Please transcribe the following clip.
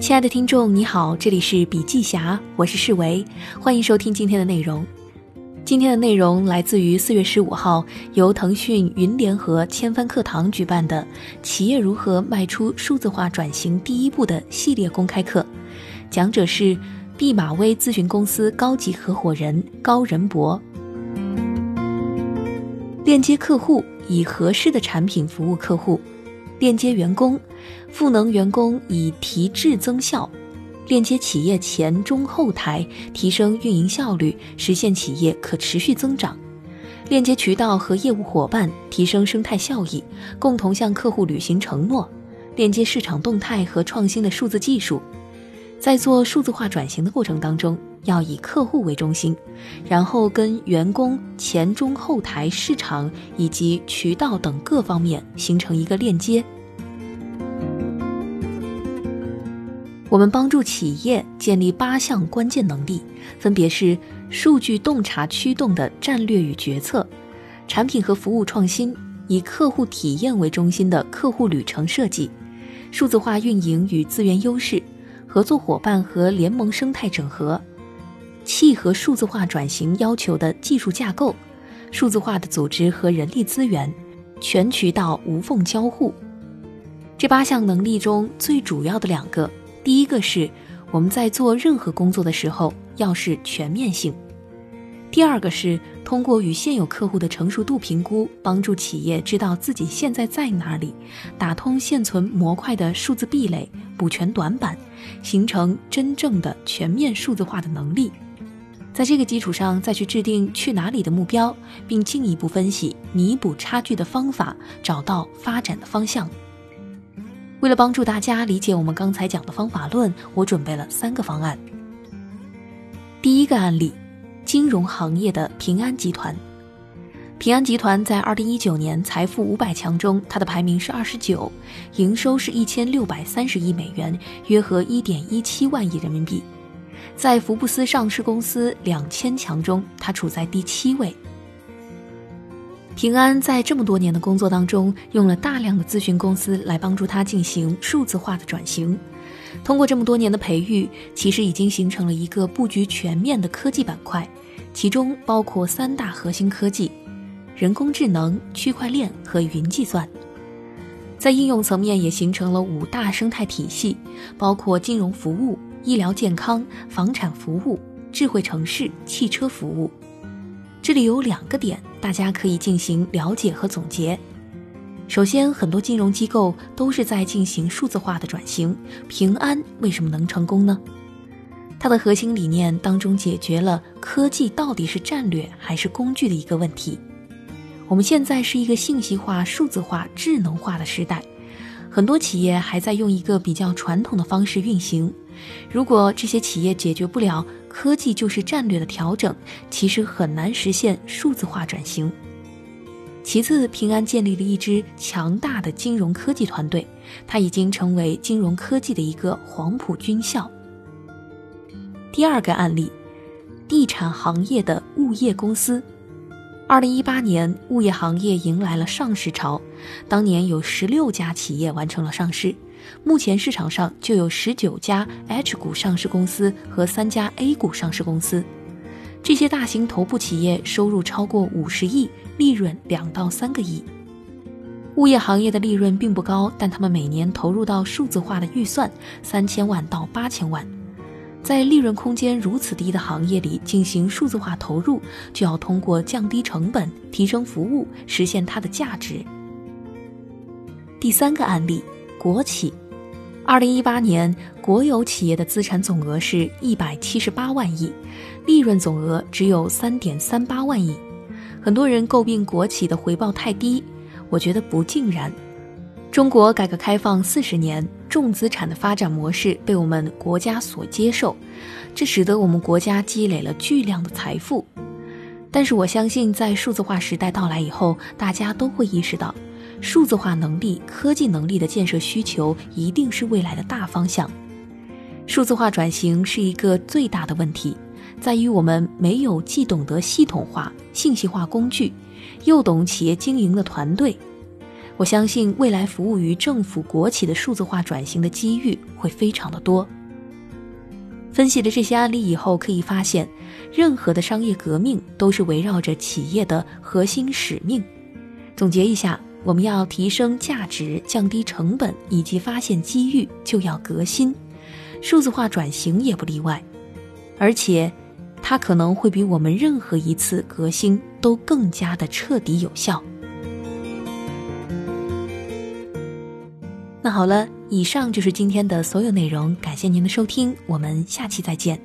亲爱的听众，你好，这里是笔记侠，我是世维，欢迎收听今天的内容。今天的内容来自于四月十五号由腾讯云联合千帆课堂举办的“企业如何迈出数字化转型第一步”的系列公开课，讲者是毕马威咨询公司高级合伙人高仁博。链接客户，以合适的产品服务客户；链接员工，赋能员工以提质增效。链接企业前中后台，提升运营效率，实现企业可持续增长；链接渠道和业务伙伴，提升生态效益，共同向客户履行承诺；链接市场动态和创新的数字技术。在做数字化转型的过程当中，要以客户为中心，然后跟员工、前中后台、市场以及渠道等各方面形成一个链接。我们帮助企业建立八项关键能力，分别是数据洞察驱动的战略与决策，产品和服务创新，以客户体验为中心的客户旅程设计，数字化运营与资源优势，合作伙伴和联盟生态整合，契合数字化转型要求的技术架构，数字化的组织和人力资源，全渠道无缝交互。这八项能力中最主要的两个。第一个是我们在做任何工作的时候要是全面性，第二个是通过与现有客户的成熟度评估，帮助企业知道自己现在在哪里，打通现存模块的数字壁垒，补全短板，形成真正的全面数字化的能力。在这个基础上再去制定去哪里的目标，并进一步分析弥补差距的方法，找到发展的方向。为了帮助大家理解我们刚才讲的方法论，我准备了三个方案。第一个案例，金融行业的平安集团。平安集团在二零一九年财富五百强中，它的排名是二十九，营收是一千六百三十亿美元，约合一点一七万亿人民币。在福布斯上市公司两千强中，它处在第七位。平安在这么多年的工作当中，用了大量的咨询公司来帮助他进行数字化的转型。通过这么多年的培育，其实已经形成了一个布局全面的科技板块，其中包括三大核心科技：人工智能、区块链和云计算。在应用层面也形成了五大生态体系，包括金融服务、医疗健康、房产服务、智慧城市、汽车服务。这里有两个点，大家可以进行了解和总结。首先，很多金融机构都是在进行数字化的转型，平安为什么能成功呢？它的核心理念当中解决了科技到底是战略还是工具的一个问题。我们现在是一个信息化、数字化、智能化的时代，很多企业还在用一个比较传统的方式运行。如果这些企业解决不了科技就是战略的调整，其实很难实现数字化转型。其次，平安建立了一支强大的金融科技团队，它已经成为金融科技的一个黄埔军校。第二个案例，地产行业的物业公司。二零一八年，物业行业迎来了上市潮，当年有十六家企业完成了上市。目前市场上就有十九家 H 股上市公司和三家 A 股上市公司，这些大型头部企业收入超过五十亿，利润两到三个亿。物业行业的利润并不高，但他们每年投入到数字化的预算三千万到八千万，在利润空间如此低的行业里进行数字化投入，就要通过降低成本、提升服务，实现它的价值。第三个案例。国企，二零一八年国有企业的资产总额是一百七十八万亿，利润总额只有三点三八万亿。很多人诟病国企的回报太低，我觉得不尽然。中国改革开放四十年，重资产的发展模式被我们国家所接受，这使得我们国家积累了巨量的财富。但是我相信，在数字化时代到来以后，大家都会意识到。数字化能力、科技能力的建设需求一定是未来的大方向。数字化转型是一个最大的问题，在于我们没有既懂得系统化、信息化工具，又懂企业经营的团队。我相信未来服务于政府国企的数字化转型的机遇会非常的多。分析了这些案例以后，可以发现，任何的商业革命都是围绕着企业的核心使命。总结一下，我们要提升价值、降低成本以及发现机遇，就要革新。数字化转型也不例外，而且，它可能会比我们任何一次革新都更加的彻底有效。那好了，以上就是今天的所有内容，感谢您的收听，我们下期再见。